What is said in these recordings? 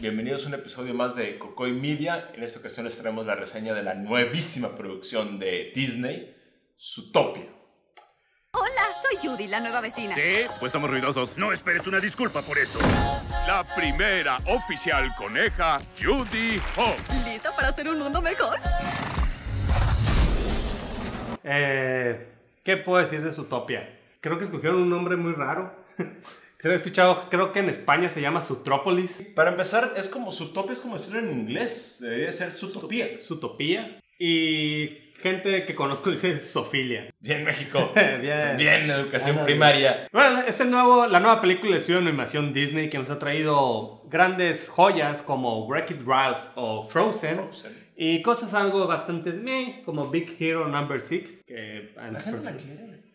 Bienvenidos a un episodio más de Cocoy Media. En esta ocasión les traemos la reseña de la nuevísima producción de Disney, Zootopia. Hola, soy Judy, la nueva vecina. Sí, pues somos ruidosos. No esperes una disculpa por eso. La primera oficial coneja, Judy Hawks. ¿Lista para hacer un mundo mejor? Eh, ¿Qué puedo decir de Zootopia? Creo que escogieron un nombre muy raro. Se he escuchado, creo que en España se llama Zootrópolis. Para empezar, es como Zootopia, es como decirlo en inglés. Debería ser Zootopia. Zootopía. Y gente que conozco dice Sofilia. Bien, México. Bien. Bien, educación primaria. Bueno, es el nuevo, la nueva película de estudio de animación Disney que nos ha traído grandes joyas como Wreck-It Ralph o Frozen. Frozen. Y cosas algo bastante meh, como Big Hero Number 6. Que La gente la quiere.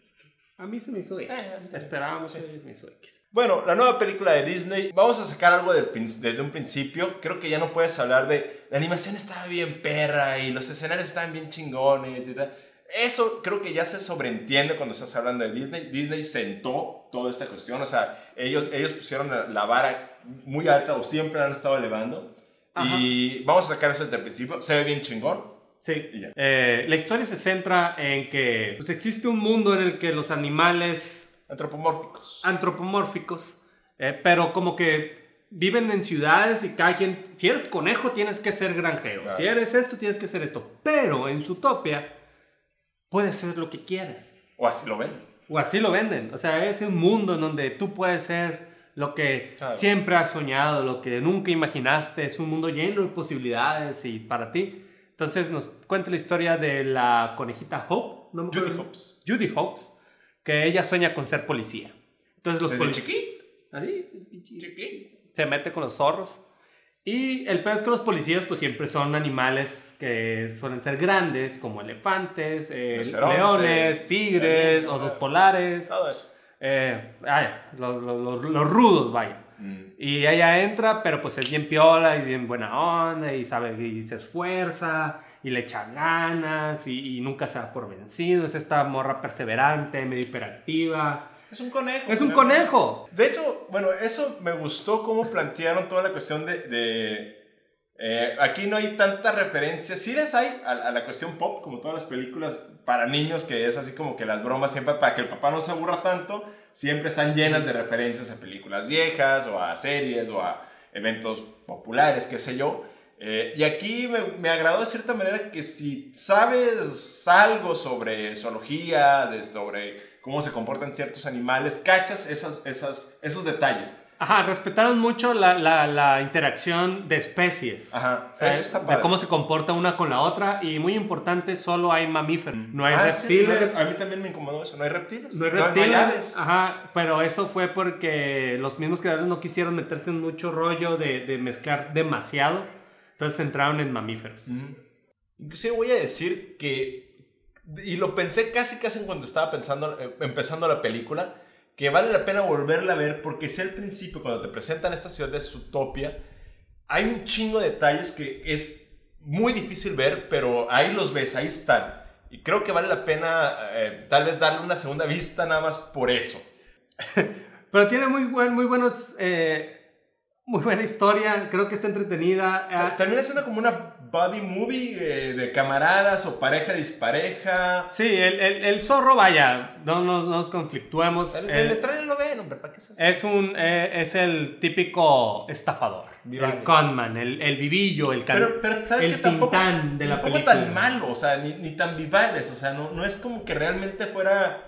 A mí se me hizo X. Eh. Esperábamos Sí. que se me hizo X. Bueno, la nueva película de Disney, vamos a sacar algo prin- desde un principio. Creo que ya no puedes hablar de la animación estaba bien perra y los escenarios estaban bien chingones y tal. Eso creo que ya se sobreentiende cuando estás hablando de Disney. Disney sentó toda esta cuestión, o sea, ellos, ellos pusieron la- la vara muy alta o siempre la han estado elevando. Y vamos a sacar eso desde el principio. Se ve bien chingón. Sí. Y ya. Eh, la historia se centra en que pues, existe un mundo en el que los animales Antropomórficos. antropomórficos, eh, pero como que viven en ciudades y cada quien, si eres conejo tienes que ser granjero, Claro. si eres esto tienes que ser esto, pero en Zootopia puedes ser lo que quieras, O así lo ven. o así lo venden, o sea, es un mundo en donde tú puedes ser lo que Claro. siempre has soñado, lo que nunca imaginaste, es un mundo lleno de posibilidades y para ti. Entonces nos cuenta la historia de la conejita Hope, no me Judy. Hopps. Judy Hopps, que ella sueña con ser policía. Entonces los policías... se mete con los zorros. Y el peor es que los policías pues siempre son animales que suelen ser grandes, como elefantes, eh, leones, tigres, osos polares, Todo eso. eh, vaya, los, los- los- los rudos, vaya. Mm. Y ella entra, pero pues es bien piola y bien buena onda y sabe y se esfuerza y le echa ganas y, y nunca se da por vencido. Es esta morra perseverante, medio hiperactiva. Es un conejo. Es un conejo. De hecho, bueno, eso me gustó cómo plantearon toda la cuestión de... de, eh, aquí no hay tanta referencia, sí les hay a, a la cuestión pop, como todas las películas para niños, que es así como que las bromas siempre, para que el papá no se aburra tanto, siempre están llenas de referencias a películas viejas o a series o a eventos populares, qué sé yo. Eh, y aquí me, me agradó de cierta manera que si sabes algo sobre zoología, de, sobre cómo se comportan ciertos animales, cachas esas, esas, esos detalles. Ajá, respetaron mucho la, la- la interacción de especies. Ajá, O sea, eso está de padre. cómo se comporta una con la otra y muy importante, solo hay mamíferos, no hay Ah, sí, no hay reptiles. rep- a mí también me incomodó eso, no hay reptiles. No hay reptiles. aves. Ajá, pero eso fue porque los mismos creadores no quisieron meterse en mucho rollo de, de mezclar demasiado. Entonces se centraron en mamíferos. Inclusive voy a decir que, y lo pensé casi casi en cuando estaba pensando, eh, empezando la película, que vale la pena volverla a ver porque si al principio cuando te presentan esta ciudad de Zootopia, hay un chingo de detalles que es muy difícil ver, pero ahí los ves, ahí están. Y creo que vale la pena eh, tal vez darle una segunda vista nada más por eso. Pero tiene muy, buen, muy buenos... eh, muy buena historia, creo que está entretenida. Ter- Termina siendo como una buddy movie eh, de camaradas o pareja dispareja. sí, el, el- el zorro, vaya, no, no- no nos conflictuemos. El, Eh, el trailer lo ven, hombre, ¿para qué se Es un eh, es el típico estafador, el conman, el, el vivillo, el can- Pero, pero sabes el que tampoco, tintán de la tampoco película. tan malo, o sea, ni, ni tan vivales, o sea, no, no es como que realmente fuera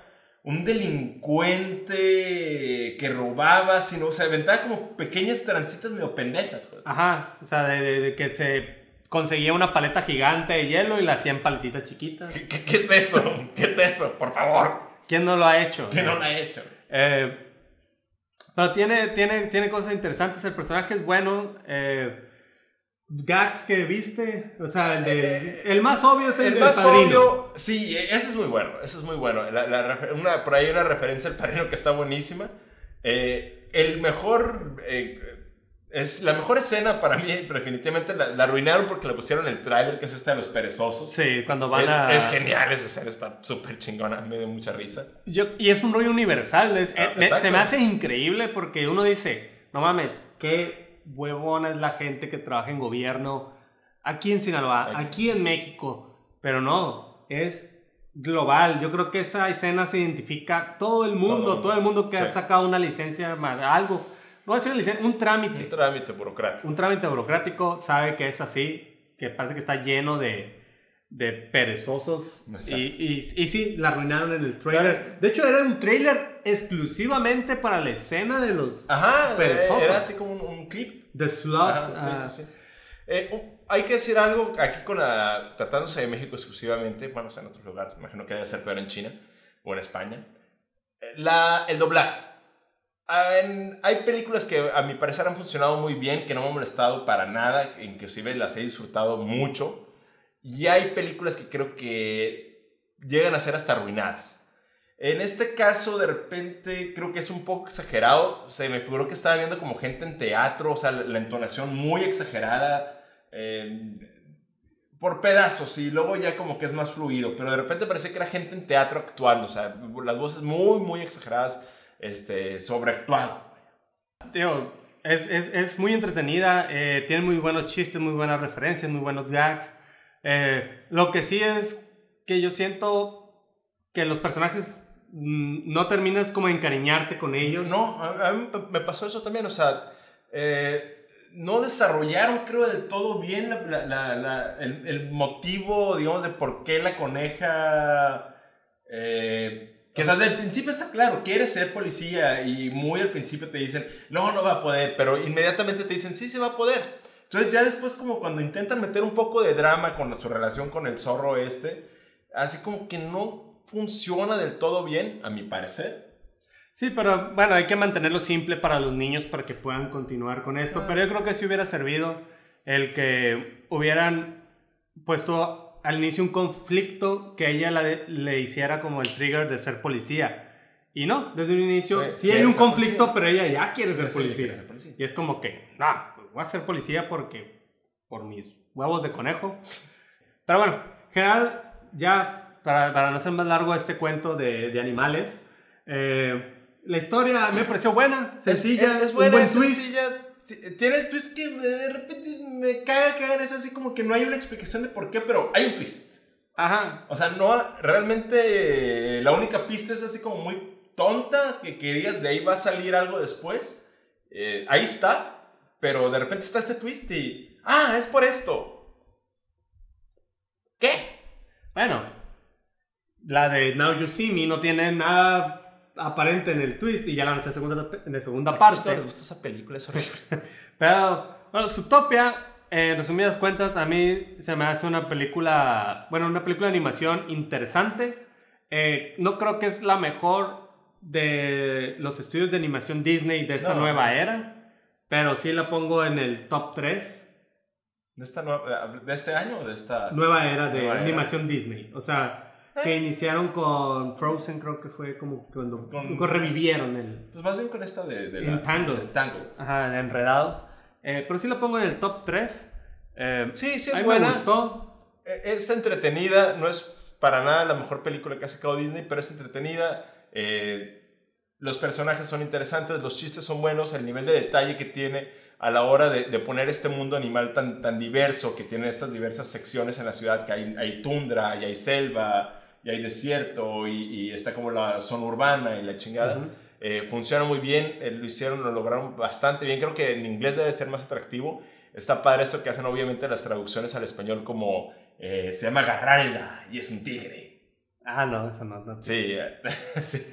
un delincuente que robaba, sino, o sea, aventaba como pequeñas trancitas medio pendejas, pues. Ajá, o sea, de, de- de que se conseguía una paleta gigante de hielo y la hacían paletitas chiquitas. ¿Qué, qué- qué es eso? ¿Qué es eso? Por favor, ¿Quién no lo ha hecho? que no lo ha hecho. Eh, pero tiene, tiene, tiene cosas interesantes, el personaje es bueno. eh, gags que viste, o sea, el, de- el más obvio es el, El del más padrino. obvio, sí, ese es muy bueno, ese es muy bueno. La- la refer- una- por ahí hay una referencia al padrino que está buenísima. Eh, el mejor, eh, es la mejor escena para mí, definitivamente la, la arruinaron porque le pusieron el tráiler, que es este de los perezosos. Sí, cuando van Es, a... es genial esa escena, está súper chingona, me dio mucha risa. Yo- y es un rollo universal. es- Ah, eh, me- se me hace increíble porque uno dice, no mames, qué huevona es la gente que trabaja en gobierno aquí en Sinaloa, Aquí. aquí en México. Pero no, es global. Yo creo que esa escena se identifica todo el mundo, Todo. todo, el mundo que ha Sí. sacado una licencia, algo. No va a ser una licencia, un Un trámite. trámite burocrático. Un trámite burocrático sabe que es así, que parece que está lleno de, de perezosos. Y, y, y sí, la arruinaron en el trailer. Claro. De hecho, era un trailer exclusivamente para la escena de los Ajá, Perezoso. era así como un, un clip. The Slot. Ajá, sí, ah, sí, sí. Eh, un- hay que decir algo aquí con la. tratándose de México exclusivamente, bueno, o sea, en otros lugares, me imagino que debe ser peor en China o en España. Eh, La, el doblaje. Ah, hay películas que a mi parecer han funcionado muy bien, que no me han molestado para nada, inclusive las he disfrutado mucho. Y hay películas que creo que llegan a ser hasta arruinadas. En este caso, de repente, creo que es un poco exagerado. Se me figuró que estaba viendo como gente en teatro, o sea, la, la entonación muy exagerada, eh, por pedazos, y luego ya como que es más fluido. Pero de repente parecía que era gente en teatro actuando, o sea, las voces muy, muy exageradas, este, sobreactuado. Digo, es, es, es muy entretenida, eh, tiene muy buenos chistes, muy buenas referencias, muy buenos gags. Eh, lo que sí es que yo siento que los personajes mm, no terminas como de encariñarte con ellos. No, a, a mí me pasó eso también, o sea, eh, no desarrollaron, creo, del todo bien la- la- la- la- el, el motivo, digamos, de por qué la coneja... eh, o sea, desde el principio está claro, quiere ser policía y muy al principio te dicen, no, no va a poder, pero inmediatamente te dicen, sí, se va a poder. Entonces ya después como cuando intentan meter un poco de drama con su relación con el zorro este, así como que no funciona del todo bien, a mi parecer. Sí, pero bueno, hay que mantenerlo simple para los niños para que puedan continuar con esto. Pero yo creo que sí hubiera servido el que hubieran puesto al inicio un conflicto que ella la- le hiciera como el trigger de ser policía. Y no, desde un inicio Pues, sí hay un ser conflicto, policía. pero ella ya quiere ser Sí, policía. quiere ser policía. Y es como que, no, pues voy a ser policía porque por mis huevos de conejo. Pero bueno, en general, ya para, para no hacer más largo este cuento de, de animales, eh, la historia me pareció buena, sencilla, Es, es un buena, buen es twist. sencilla. Tiene el twist que de repente me caga cagar. Es así como que no hay una explicación de por qué, pero hay un twist. Ajá. O sea, no, realmente eh, la única pista es así como muy tonta, que, que digas de ahí va a salir algo después. Eh, ahí está, pero de repente está este twist y, ah, es por esto. ¿Qué? Bueno, la de Now You See Me no tiene nada aparente en el twist y ya la van a hacer segunda, de segunda ¿Les parte. gusta esa película? Es horrible. Pero, bueno, Zootopia, eh, en resumidas cuentas, a mí se me hace una película, bueno, una película de animación interesante. Eh, no creo que es la mejor de los estudios de animación Disney de esta No. nueva era, pero sí la pongo en el top 3 ¿De, esta nueva- ¿De este año o de esta...? nueva era de Nueva era. animación Disney. O sea, que iniciaron con Frozen, creo que fue como cuando Con- revivieron el... Pues más bien con esta de... de Tangled. Ajá, de enredados. Eh, pero sí la pongo en el top 3. Eh, Sí, sí es buena. me gustó. Eh, Es entretenida, no es para nada la mejor película que ha sacado Disney, pero es entretenida. eh, los personajes son interesantes, los chistes son buenos, el nivel de detalle que tiene a la hora de, de poner este mundo animal tan, tan diverso, que tiene estas diversas secciones en la ciudad, que hay, hay tundra, y hay selva, y hay desierto, y, y está como la zona urbana y la chingada. Ujú. Eh, funciona muy bien, eh, lo hicieron, lo lograron bastante bien. Creo que en inglés debe ser más atractivo. Está padre esto que hacen obviamente las traducciones al español como eh, se llama Garralda y es un tigre. Ah, no, eso no. no. Sí, sí.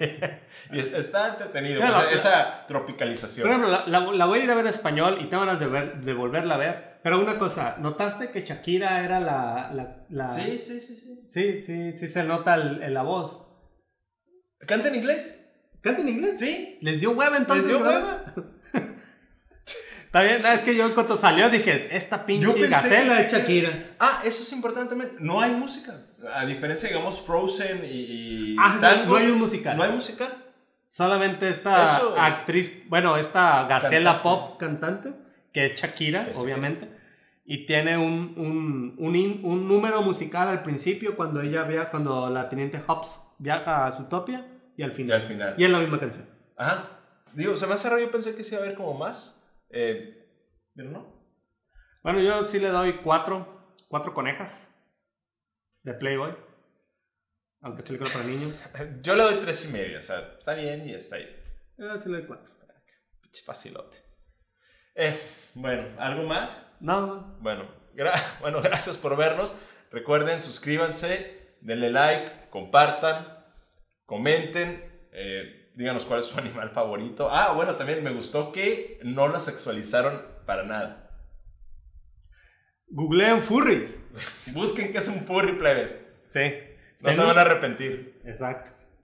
Y es- está entretenido. Pero o sea, la- esa tropicalización. Por ejemplo, la, la- la voy a ir a ver en español y tengo ganas de, ver, de volverla a ver. Pero una cosa, ¿notaste que Shakira era la... la, la- Sí, sí, sí, sí. sí, sí, sí se nota el- en la voz. ¿Canta en inglés? ¿Canta en inglés? Sí. ¿Les dio hueva entonces? ¿Les dio verdad? hueva? Está bien, no, es que yo cuando salió dije, esta pinche gacela de Shakira. Ah, eso es importante también. No hay música. A diferencia, digamos, Frozen y, y Ah, Tango, no hay un musical. No hay musical. Solamente esta Eso- actriz, bueno, esta gacela Cantante. pop cantante, que es Shakira, es obviamente, y tiene un, un, un, in- un número musical al principio cuando ella vea, cuando la teniente Hobbs viaja a Zootopia y al Y final. al final. Y es la misma canción. Ajá. Digo, se me hace raro, yo pensé que sí iba a haber como más. Eh, Pero no. Bueno, yo sí le doy cuatro, cuatro conejas de Playboy. Aunque película para niños. Yo le doy tres y medio, o sea, está bien y está ahí. Yo sí le doy cuatro. Pinche facilote. Eh, bueno, ¿algo más? No, Bueno, gra- bueno, gracias por vernos. Recuerden, suscríbanse, denle like, compartan, comenten, eh, díganos cuál es su animal favorito. Ah, bueno, también me gustó que no lo sexualizaron para nada. googleen furries. Busquen qué es un furry, plebes. Sí. No se van a arrepentir. Exacto.